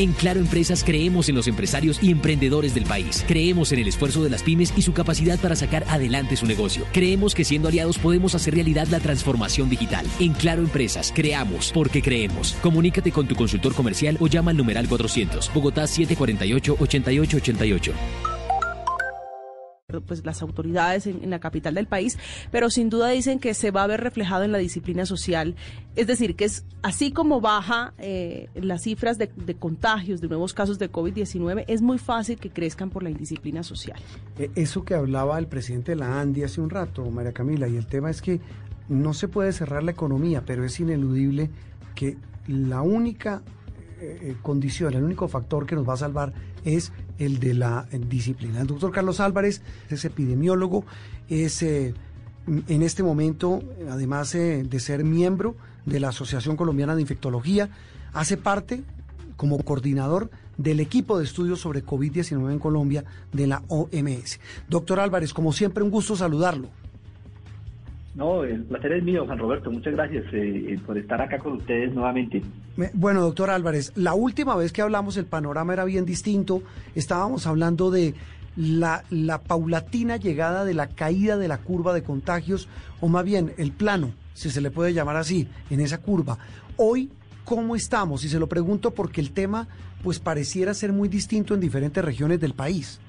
En Claro Empresas creemos en los empresarios y emprendedores del país. Creemos en el esfuerzo de las pymes y su capacidad para sacar adelante su negocio. Creemos que siendo aliados podemos hacer realidad la transformación digital. En Claro Empresas creamos porque creemos. Comunícate con tu consultor comercial o llama al numeral 400 Bogotá 748 8888 pues las autoridades en, la capital del país, pero sin duda dicen que se va a ver reflejado en la disciplina social. Es decir, que es así como baja eh, las cifras de, de, contagios, de nuevos casos de COVID-19, es muy fácil que crezcan por la indisciplina social. Eh, eso que hablaba el presidente de la ANDI hace un rato, María Camila, y el tema es que no se puede cerrar la economía, pero es ineludible que la única eh, condición, el único factor que nos va a salvar es el de la disciplina. El doctor Carlos Álvarez es epidemiólogo, es eh, en este momento, además eh, de ser miembro de la Asociación Colombiana de Infectología, hace parte como coordinador del equipo de estudios sobre COVID-19 en Colombia de la OMS. Doctor Álvarez, como siempre, un gusto saludarlo. No, el placer es mío, Juan Roberto. Muchas gracias eh, por estar acá con ustedes nuevamente. Bueno, doctor Álvarez, la última vez que hablamos el panorama era bien distinto. Estábamos hablando de la, la paulatina llegada de la caída de la curva de contagios, o más bien el plano, si se le puede llamar así, en esa curva. Hoy, ¿cómo estamos? Y se lo pregunto porque el tema pues pareciera ser muy distinto en diferentes regiones del país.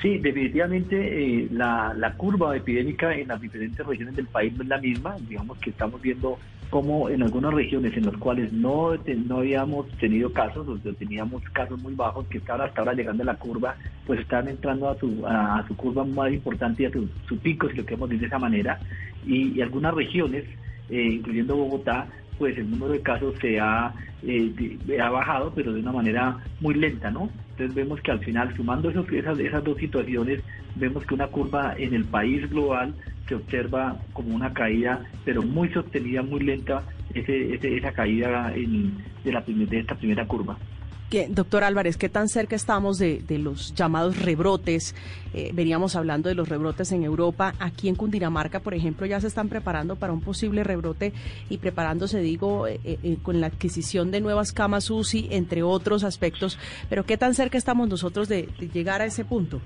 Sí, definitivamente eh, la, la, curva epidémica en las diferentes regiones del país no es la misma. Digamos que estamos viendo cómo en algunas regiones en las cuales no, no habíamos tenido casos, o teníamos casos muy bajos que estaban hasta ahora llegando a la curva, pues están entrando a su, a, su curva más importante y a su, su, pico, si lo queremos decir de esa manera. Y, algunas regiones, eh, incluyendo Bogotá, pues el número de casos se ha, eh, ha bajado, pero de una manera muy lenta, ¿no? Entonces vemos que al final, sumando esos, esas, esas dos situaciones, vemos que una curva en el país global se observa como una caída, pero muy sostenida, muy lenta, ese, ese, esa caída en, de, la, de esta primera curva. Doctor Álvarez, ¿qué tan cerca estamos de, de los llamados rebrotes? Eh, veníamos hablando de los rebrotes en Europa. Aquí en Cundinamarca, por ejemplo, ya se están preparando para un posible rebrote y preparándose, digo, eh, eh, con la adquisición de nuevas camas UCI, entre otros aspectos. Pero ¿qué tan cerca estamos nosotros de, de llegar a ese punto?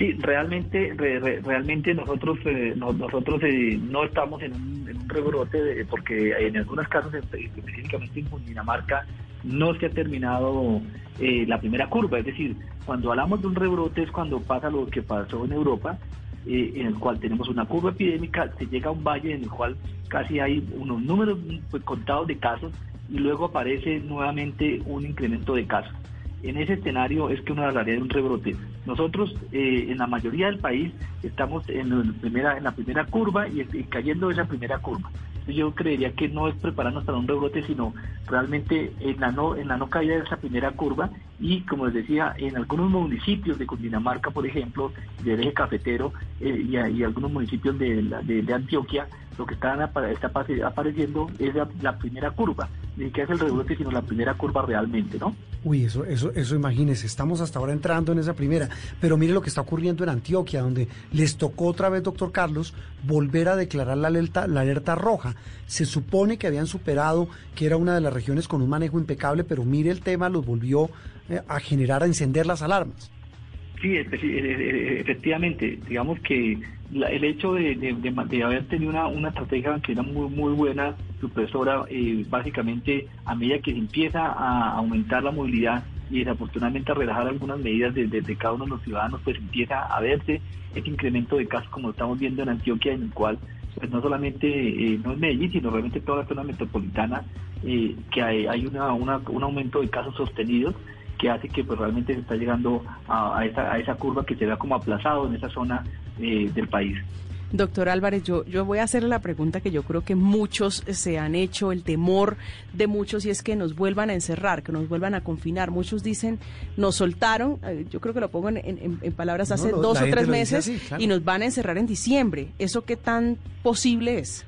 Sí, realmente, re, re, realmente nosotros eh, no, nosotros eh, no estamos en un, rebrote porque en algunos casos, específicamente en Cundinamarca, no se ha terminado eh, la primera curva. Es decir, cuando hablamos de un rebrote es cuando pasa lo que pasó en Europa, eh, en el cual tenemos una curva epidémica, se llega a un valle en el cual casi hay unos números pues, contados de casos y luego aparece nuevamente un incremento de casos. En ese escenario es que uno hablaría de un rebrote. Nosotros eh, en la mayoría del país estamos en la primera, en la primera curva y, y cayendo esa primera curva yo creería que no es prepararnos para un rebrote, sino realmente en la no, en la no caída de esa primera curva y como les decía, en algunos municipios de Cundinamarca, por ejemplo, del eje cafetero eh, y, algunos municipios de, de, de, Antioquia, lo que están está apareciendo es la, la primera curva, ni que es el rebrote, sino la primera curva realmente, ¿no? Uy, eso, eso, eso imagínese, estamos hasta ahora entrando en esa primera, pero mire lo que está ocurriendo en Antioquia, donde les tocó otra vez, doctor Carlos, volver a declarar la alerta, la alerta roja. Se supone que habían superado, que era una de las regiones con un manejo impecable, pero mire el tema, los volvió eh, a generar, a encender las alarmas. Sí, efectivamente, digamos que la, el hecho de, de, haber tenido una, una estrategia que era muy muy buena, supresora, eh, básicamente a medida que se empieza a aumentar la movilidad y desafortunadamente a relajar algunas medidas de, de, cada uno de los ciudadanos, pues empieza a verse este incremento de casos como estamos viendo en Antioquia, en el cual pues no solamente eh, no es Medellín, sino realmente toda la zona metropolitana, eh, que hay, hay una, una, un aumento de casos sostenidos que hace que pues realmente se está llegando a, a, esa, a esa curva que se vea como aplazado en esa zona eh, del país. Doctor Álvarez, yo, yo voy a hacerle la pregunta que yo creo que muchos se han hecho, el temor de muchos, y es que nos vuelvan a encerrar, que nos vuelvan a confinar. Muchos dicen, nos soltaron, eh, yo creo que lo pongo en, palabras hace dos o tres meses, y nos van a encerrar en diciembre. ¿Eso qué tan posible es?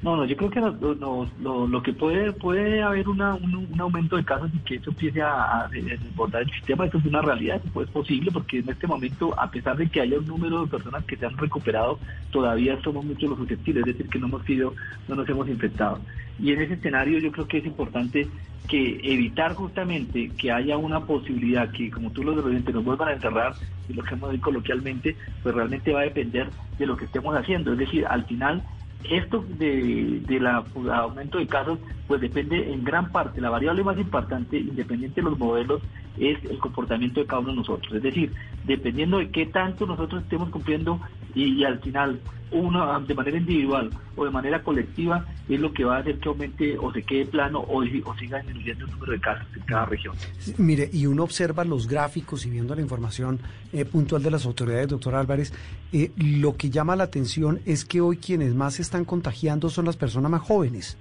No, no, yo creo que lo, lo, que puede puede haber una, un, aumento de casos y que eso empiece a, desbordar el sistema, eso es una realidad, eso es posible, porque en este momento, a pesar de que haya un número de personas que se han recuperado, todavía somos muchos los susceptibles, es decir, que no hemos sido, no nos hemos infectado. Y en ese escenario yo creo que es importante que evitar justamente que haya una posibilidad que, como tú lo dices, nos vuelvan a encerrar, y lo que hemos dicho coloquialmente, pues realmente va a depender de lo que estemos haciendo. Es decir, al final esto de, del aumento de casos, pues depende en gran parte, la variable más importante, independiente de los modelos, es el comportamiento de cada uno de nosotros. Es decir, dependiendo de qué tanto nosotros estemos cumpliendo y, al final uno de manera individual o de manera colectiva es lo que va a hacer que aumente o se quede plano o, siga disminuyendo el número de casos en cada región. mire, y uno observa los gráficos y viendo la información eh, puntual de las autoridades, doctor Álvarez, eh, lo que llama la atención es que hoy quienes más se están contagiando son las personas más jóvenes.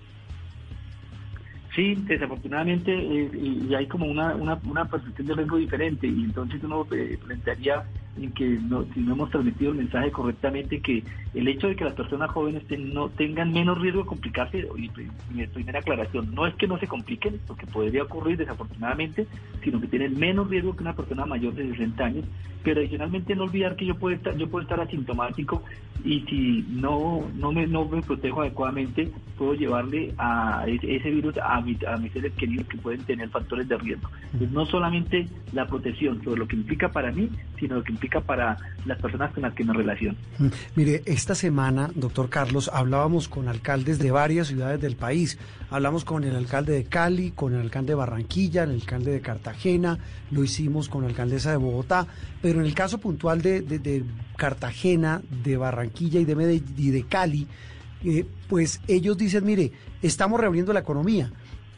Sí, desafortunadamente eh, y hay como una, una, una percepción de riesgo diferente y entonces uno eh, plantearía en que no, si no hemos transmitido el mensaje correctamente, que el hecho de que las personas jóvenes no tengan menos riesgo de complicarse, y mi primera aclaración, no es que no se compliquen, lo que podría ocurrir desafortunadamente, sino que tienen menos riesgo que una persona mayor de 60 años, pero adicionalmente no olvidar que yo puedo estar, yo puedo estar asintomático y si no, no, me, no me protejo adecuadamente, puedo llevarle a ese, virus a, a mis seres queridos que pueden tener factores de riesgo. Entonces, no solamente la protección sobre lo que implica para mí, sino lo que implica para las personas con las que me relaciono. Mm, mire, esta semana, doctor Carlos, hablábamos con alcaldes de varias ciudades del país. Hablamos con el alcalde de Cali, con el alcalde de Barranquilla, el alcalde de Cartagena, lo hicimos con la alcaldesa de Bogotá, pero en el caso puntual de, Cartagena, de Barranquilla y de, Medellín, y de Cali, eh, pues ellos dicen, mire, estamos reabriendo la economía,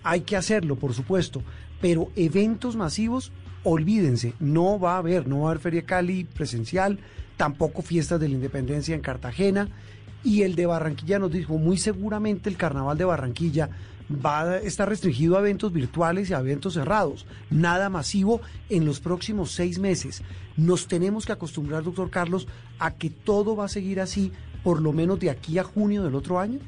hay que hacerlo, por supuesto, pero eventos masivos olvídense, no va a haber, no va a haber Feria Cali presencial, tampoco fiestas de la independencia en Cartagena. Y el de Barranquilla nos dijo, muy seguramente el carnaval de Barranquilla va a estar restringido a eventos virtuales y a eventos cerrados, nada masivo en los próximos seis meses. Nos tenemos que acostumbrar, doctor Carlos, a que todo va a seguir así, por lo menos de aquí a junio del otro año.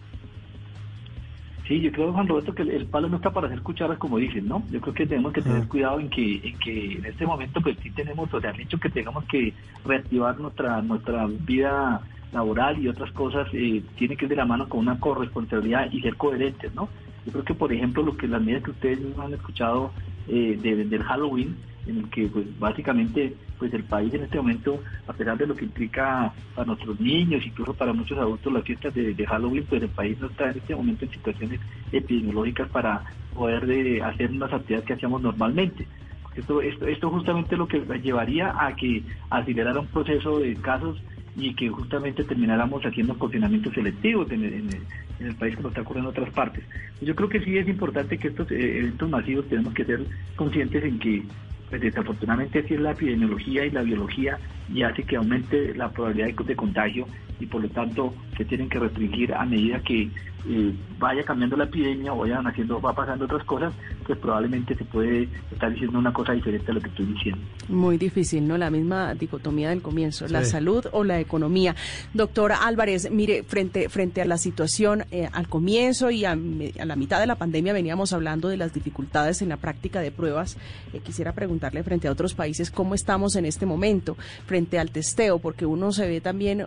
Sí, yo creo, Juan Roberto, que el, palo no está para hacer cucharas, como dicen, ¿no? Yo creo que tenemos que tener cuidado en que, en que en este momento, pues sí tenemos, o sea, han dicho que tengamos que reactivar nuestra, nuestra vida laboral y otras cosas, eh, tiene que ir de la mano con una corresponsabilidad y ser coherentes, ¿no? Yo creo que, por ejemplo, lo que las medidas que ustedes han escuchado eh, del Halloween, en el que pues básicamente pues el país en este momento, a pesar de lo que implica para nuestros niños, incluso para muchos adultos las fiestas de, Halloween, pues el país no está en este momento en situaciones epidemiológicas para poder de hacer unas actividades que hacíamos normalmente. Esto, esto, esto justamente lo que llevaría a que acelerara un proceso de casos y que justamente termináramos haciendo confinamientos selectivos en el, en el, país como está ocurriendo en otras partes. Yo creo que sí es importante que estos eh, eventos masivos tenemos que ser conscientes en que pues desafortunadamente así es la epidemiología y la biología y hace que aumente la probabilidad de, contagio y por lo tanto se tienen que restringir a medida que eh, vaya cambiando la epidemia o vayan haciendo, va pasando otras cosas, pues probablemente se puede estar diciendo una cosa diferente a lo que estoy diciendo. Muy difícil, ¿no? La misma dicotomía del comienzo, la salud o la economía. Doctora Álvarez, mire, frente, frente a la situación eh, al comienzo y a, la mitad de la pandemia veníamos hablando de las dificultades en la práctica de pruebas. Eh, quisiera preguntarle frente a otros países cómo estamos en este momento, frente al testeo, porque uno se ve también,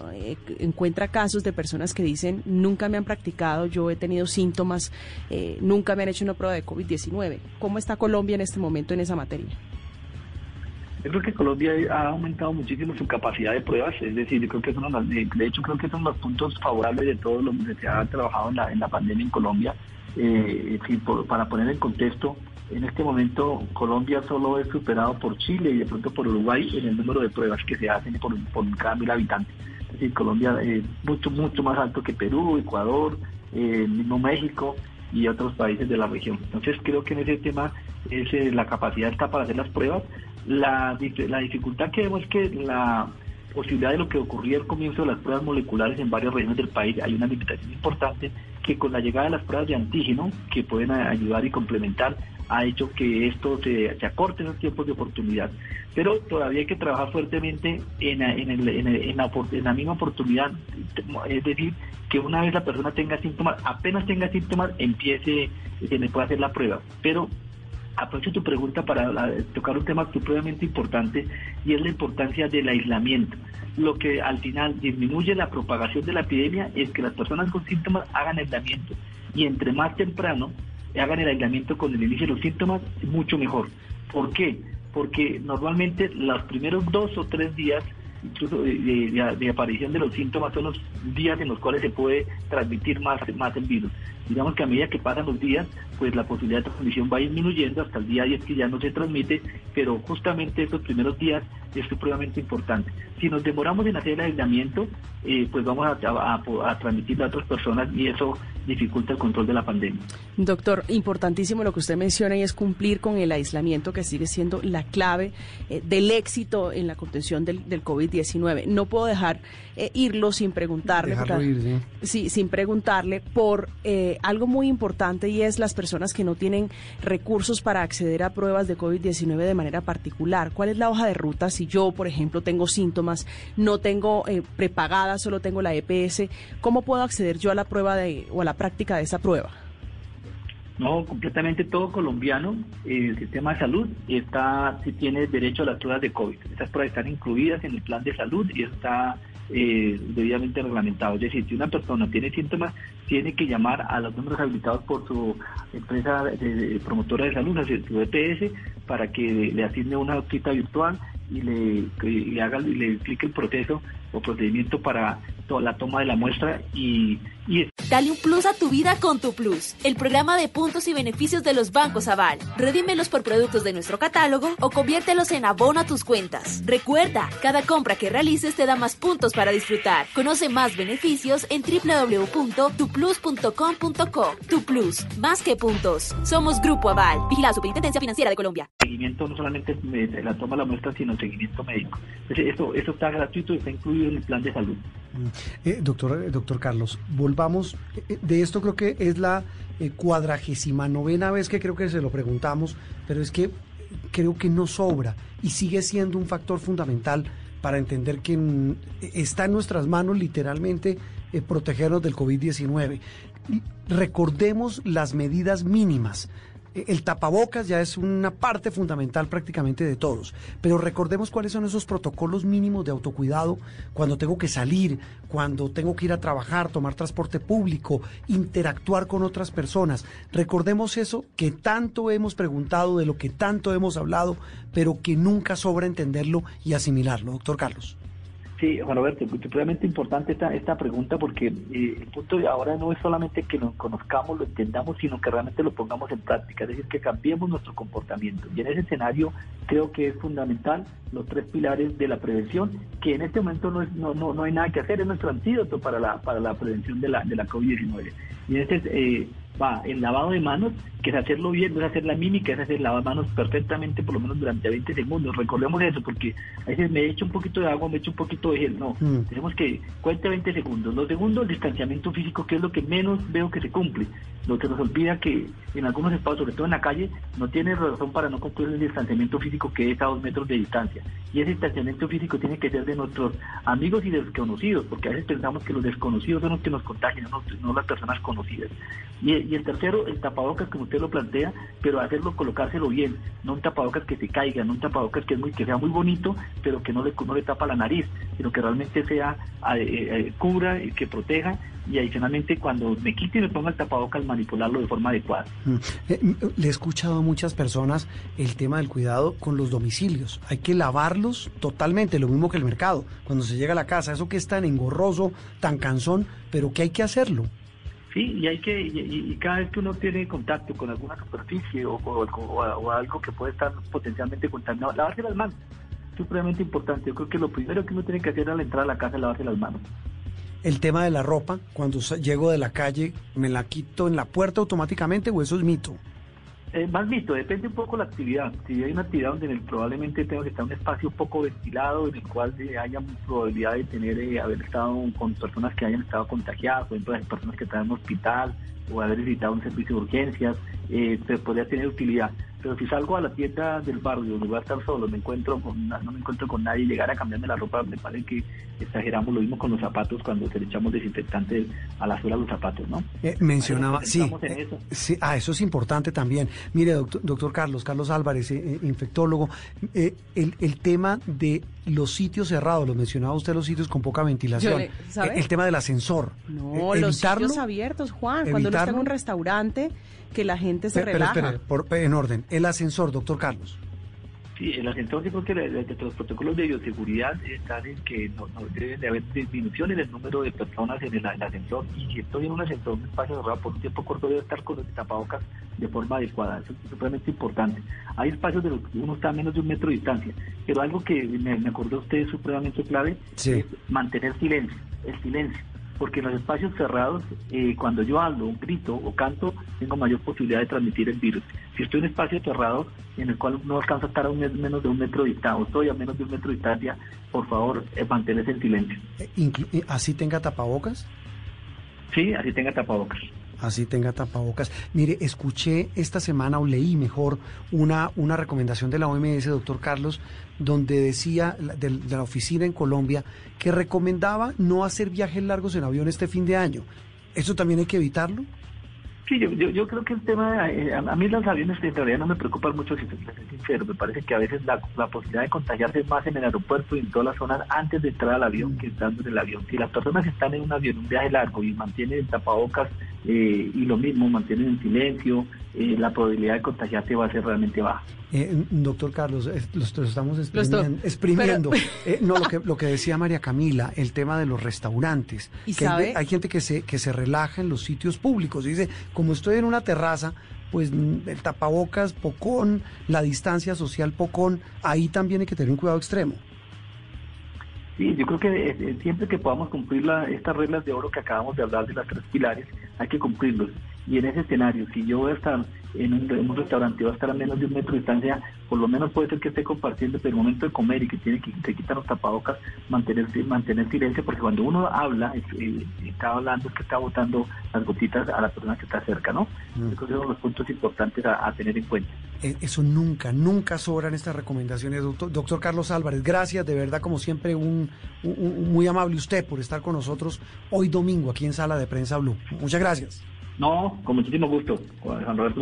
encuentra casos de personas que dicen, nunca me han practicado yo he tenido síntomas, eh, nunca me han hecho una prueba de COVID-19. ¿Cómo está Colombia en este momento en esa materia? Yo creo que Colombia ha aumentado muchísimo su capacidad de pruebas, es decir, yo creo que es uno de, de hecho creo que son los puntos favorables de todo lo que se ha trabajado en la, en la pandemia en Colombia. Eh, para poner en contexto, en este momento Colombia solo es superado por Chile y de pronto por Uruguay en el número de pruebas que se hacen por, cada mil habitantes. Es decir, Colombia es mucho, mucho más alto que Perú, Ecuador, eh, mismo México y otros países de la región. Entonces creo que en ese tema es, eh, la capacidad está para hacer las pruebas. La, la dificultad que vemos es que la, posibilidad de lo que ocurría al comienzo de las pruebas moleculares en varias regiones del país, hay una limitación importante que con la llegada de las pruebas de antígeno, que pueden ayudar y complementar, ha hecho que esto se, se acorte los tiempos de oportunidad. Pero todavía hay que trabajar fuertemente en, en, el, en, la, misma oportunidad, es decir, que una vez la persona tenga síntomas, apenas tenga síntomas, empiece, se le puede hacer la prueba. Pero aprovecho tu pregunta para tocar un tema supremamente importante y es la importancia del aislamiento. Lo que al final disminuye la propagación de la epidemia es que las personas con síntomas hagan aislamiento y entre más temprano hagan el aislamiento con el inicio de los síntomas, mucho mejor. ¿Por qué? Porque normalmente los primeros dos o tres días incluso de, aparición de los síntomas son los días en los cuales se puede transmitir más, más el virus. Digamos que a medida que pasan los días, pues la posibilidad de transmisión va disminuyendo hasta el día 10 que ya no se transmite, pero justamente estos primeros días es supremamente importante. Si nos demoramos en hacer el aislamiento, eh, pues vamos a, a, transmitir a otras personas y eso dificulta el control de la pandemia. Doctor, importantísimo lo que usted menciona y es cumplir con el aislamiento que sigue siendo la clave eh, del éxito en la contención del, del COVID-19. No puedo dejar eh, irlo sin preguntarle. ¿sí? sin preguntarle por algo muy importante y es las personas que no tienen recursos para acceder a pruebas de COVID-19 de manera particular. ¿Cuál es la hoja de ruta si yo, por ejemplo, tengo síntomas, no tengo eh, prepagada, solo tengo la EPS? ¿Cómo puedo acceder yo a la prueba de, o a la práctica de esa prueba? No, completamente todo colombiano, el sistema de salud está, si tiene derecho a las pruebas de COVID. Esas pruebas están incluidas en el plan de salud y está eh, debidamente reglamentado. Es decir, si una persona tiene síntomas, tiene que llamar a los números habilitados por su empresa de, promotora de salud, su EPS, para que le asigne una cita virtual y le, le haga y le explique el proceso o procedimiento para la toma de la muestra y, y, Dale un plus a tu vida con tu plus, el programa de puntos y beneficios de los bancos Aval. Redímelos por productos de nuestro catálogo o conviértelos en abono a tus cuentas. Recuerda, cada compra que realices te da más puntos para disfrutar. Conoce más beneficios en www.tuplus.com.co. Tu Plus, más que puntos. Somos Grupo Aval, vigila Superintendencia Financiera de Colombia. Seguimiento no solamente la toma de la muestra, sino seguimiento médico. Esto, esto está gratuito y está incluido en el plan de salud. Eh, doctor, doctor Carlos, volvamos, eh, de esto creo que es la cuadragésima novena vez que creo que se lo preguntamos, pero es que creo que no sobra y sigue siendo un factor fundamental para entender que mm, está en nuestras manos literalmente protegernos del COVID-19. Recordemos las medidas mínimas el tapabocas ya es una parte fundamental prácticamente de todos, pero recordemos cuáles son esos protocolos mínimos de autocuidado cuando tengo que salir, cuando tengo que ir a trabajar, tomar transporte público, interactuar con otras personas. Recordemos eso que tanto hemos preguntado, de lo que tanto hemos hablado, pero que nunca sobra entenderlo y asimilarlo, doctor Carlos. Sí, Juan Roberto, realmente importante esta, esta pregunta porque eh, el punto de ahora no es solamente que lo conozcamos, lo entendamos, sino que realmente lo pongamos en práctica, es decir, que cambiemos nuestro comportamiento. Y en ese escenario creo que es fundamental los tres pilares de la prevención, que en este momento no, es, no, no, no hay nada que hacer, es nuestro antídoto para la, para la prevención de la, de la COVID-19. Y ese es eh, va el lavado de manos, que es hacerlo bien, no es hacer la mímica, es hacer lavar manos perfectamente, por lo menos durante 20 segundos. Recordemos eso, porque a veces me echo un poquito de agua, me echo un poquito de gel. No, mm. tenemos que cuente 20 segundos. Lo segundo, el distanciamiento físico, que es lo que menos veo que se cumple. Lo que nos olvida que en algunos espacios, sobre todo en la calle, no tiene razón para no cumplir el distanciamiento físico que es a dos metros de distancia. Y ese distanciamiento físico tiene que ser de nuestros amigos y desconocidos, porque a veces pensamos que los desconocidos son los que nos contagian, no, no las personas conocidas. Y, y, el tercero, el tapabocas, como usted lo plantea, pero hacerlo, colocárselo bien, no un tapabocas que se caiga, no un tapabocas que, es muy, que sea muy bonito, pero que no le, no le tapa la nariz, sino que realmente sea, eh, eh, cubra, y que proteja, y adicionalmente cuando me quite y me ponga el tapabocas, manipularlo de forma adecuada. Eh, mm, le he escuchado a muchas personas el tema del cuidado con los domicilios. Hay que lavarlos totalmente, lo mismo que el mercado. Cuando se llega a la casa, eso que es tan engorroso, tan cansón, pero que hay que hacerlo. Sí, y hay que y, cada vez que uno tiene contacto con alguna superficie o, o, algo que puede estar potencialmente contaminado, lavarse las manos. Es supremamente importante. Yo creo que lo primero que uno tiene que hacer al entrar a la casa es lavarse las manos. El tema de la ropa, cuando llego de la calle, ¿me la quito en la puerta automáticamente o eso es mito? Eh, más visto, depende un poco la actividad. Si hay una actividad donde probablemente tenga que estar un espacio poco ventilado, en el cual haya probabilidad de tener eh, haber estado con personas que hayan estado contagiadas, por ejemplo, las personas que están en un hospital o haber visitado un servicio de urgencias, eh, podría tener utilidad. Pero si salgo a la tienda del barrio donde voy a estar solo, me encuentro con, no me encuentro con nadie, llegar a cambiarme la ropa, me parece que exageramos lo mismo con los zapatos cuando se le echamos desinfectante a la suela de los zapatos, ¿no? Eh, mencionaba, sí, eh, sí, ah, eso es importante también. Mire, doctor, Carlos, Carlos Álvarez, eh, infectólogo, el, el tema de los sitios cerrados, lo mencionaba usted, los sitios con poca ventilación. El tema del ascensor. No, los sitios abiertos, Juan. Cuando uno está en un restaurante, que la gente se relaja. Pero espere, por, en orden. El ascensor, doctor Carlos. Sí, el ascensor, yo creo que los protocolos de bioseguridad están en que no, deben de haber disminución en el número de personas en el, ascensor. Y si estoy en un ascensor, un espacio cerrado por un tiempo corto, debe estar con los tapabocas de forma adecuada. Eso es supremamente importante. Hay espacios de los que uno está a menos de un metro de distancia, pero algo que me, me acordó usted supremamente clave es mantener silencio, el silencio porque en los espacios cerrados, eh, cuando yo hablo, grito o canto, tengo mayor posibilidad de transmitir el virus. Si estoy en un espacio cerrado en el cual no alcanzo a estar a un menos de un metro de distancia, o estoy a menos de un metro de distancia, por favor, eh, manténse en silencio. Eh, ¿Así tenga tapabocas? Sí, así tenga tapabocas así tenga tapabocas. Mire, escuché esta semana o leí mejor una, una recomendación de la OMS, doctor Carlos, donde decía de, de, la oficina en Colombia que recomendaba no hacer viajes largos en avión este fin de año. ¿Eso también hay que evitarlo? Sí, yo, yo, creo que el tema, eh, a, mí los aviones en realidad no me preocupan mucho, si soy sincero. Me parece que a veces la, posibilidad de contagiarse más en el aeropuerto y en todas las zonas antes de entrar al avión que estando en el avión. Si las personas están en un avión, un viaje largo y mantienen el tapabocas eh, y lo mismo, mantienen en silencio, eh, la probabilidad de contagiarse va a ser realmente baja. Eh, doctor Carlos, lo, estamos exprimiendo. no, lo que, lo que decía María Camila, el tema de los restaurantes. ¿Y que hay, gente que se, que se relaja en los sitios públicos. Dice, como estoy en una terraza, pues mm, el tapabocas, pocón, la distancia social, pocón, ahí también hay que tener un cuidado extremo. Sí, yo creo que siempre que podamos cumplir la, estas reglas de oro que acabamos de hablar de las tres pilares, hay que cumplirlos. Y en ese escenario, si yo voy a estar en un, restaurante y voy a estar a menos de un metro de distancia, por lo menos puede ser que esté compartiendo, pero el momento de comer y que tiene que, que quitar los tapabocas, mantener, mantener silencio, porque cuando uno habla, eh, está hablando, es que está botando las gotitas a la persona que está cerca, ¿no? Mm. Esos son los puntos importantes a, tener en cuenta. E, eso nunca, nunca sobran estas recomendaciones, doctor, doctor Carlos Álvarez. Gracias, de verdad, como siempre, un, muy amable usted por estar con nosotros hoy domingo aquí en Sala de Prensa Blue. Muchas gracias. No, con muchísimo gusto, Roberto.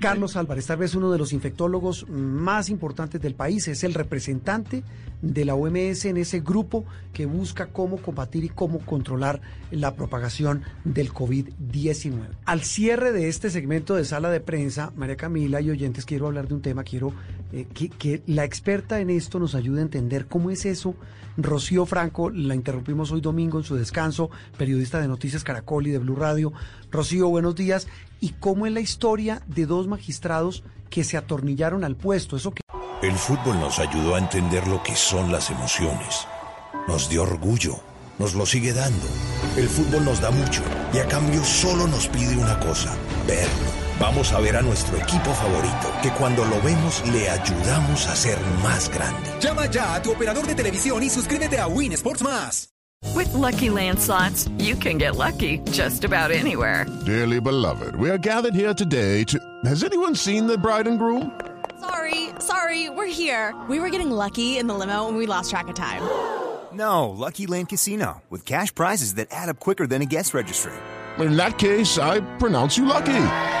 Carlos Álvarez, tal vez uno de los infectólogos más importantes del país, es el representante de la OMS en ese grupo que busca cómo combatir y cómo controlar la propagación del COVID-19. Al cierre de este segmento de sala de prensa, María Camila y oyentes, quiero hablar de un tema, quiero eh, que, que la experta en esto nos ayude a entender cómo es eso. Rocío Franco, la interrumpimos hoy domingo en su descanso, periodista de Noticias Caracol y de Blue Radio. Rocío, buenos días. ¿Y cómo es la historia de dos magistrados que se atornillaron al puesto? Eso que... El fútbol nos ayudó a entender lo que son las emociones. Nos dio orgullo. Nos lo sigue dando. El fútbol nos da mucho y a cambio solo nos pide una cosa, verlo. Vamos a ver a nuestro equipo favorito, que cuando lo vemos le ayudamos a ser más grande. Llama ya a tu operador de televisión y suscríbete a Win Sports Más. With lucky landslots, you can get lucky just about anywhere. Dearly beloved, we are gathered here today to. Has anyone seen the bride and groom? Sorry, sorry, we're here. We were getting lucky in the limo and we lost track of time. No, Lucky Land Casino, with cash prizes that add up quicker than a guest registry. In that case, I pronounce you lucky.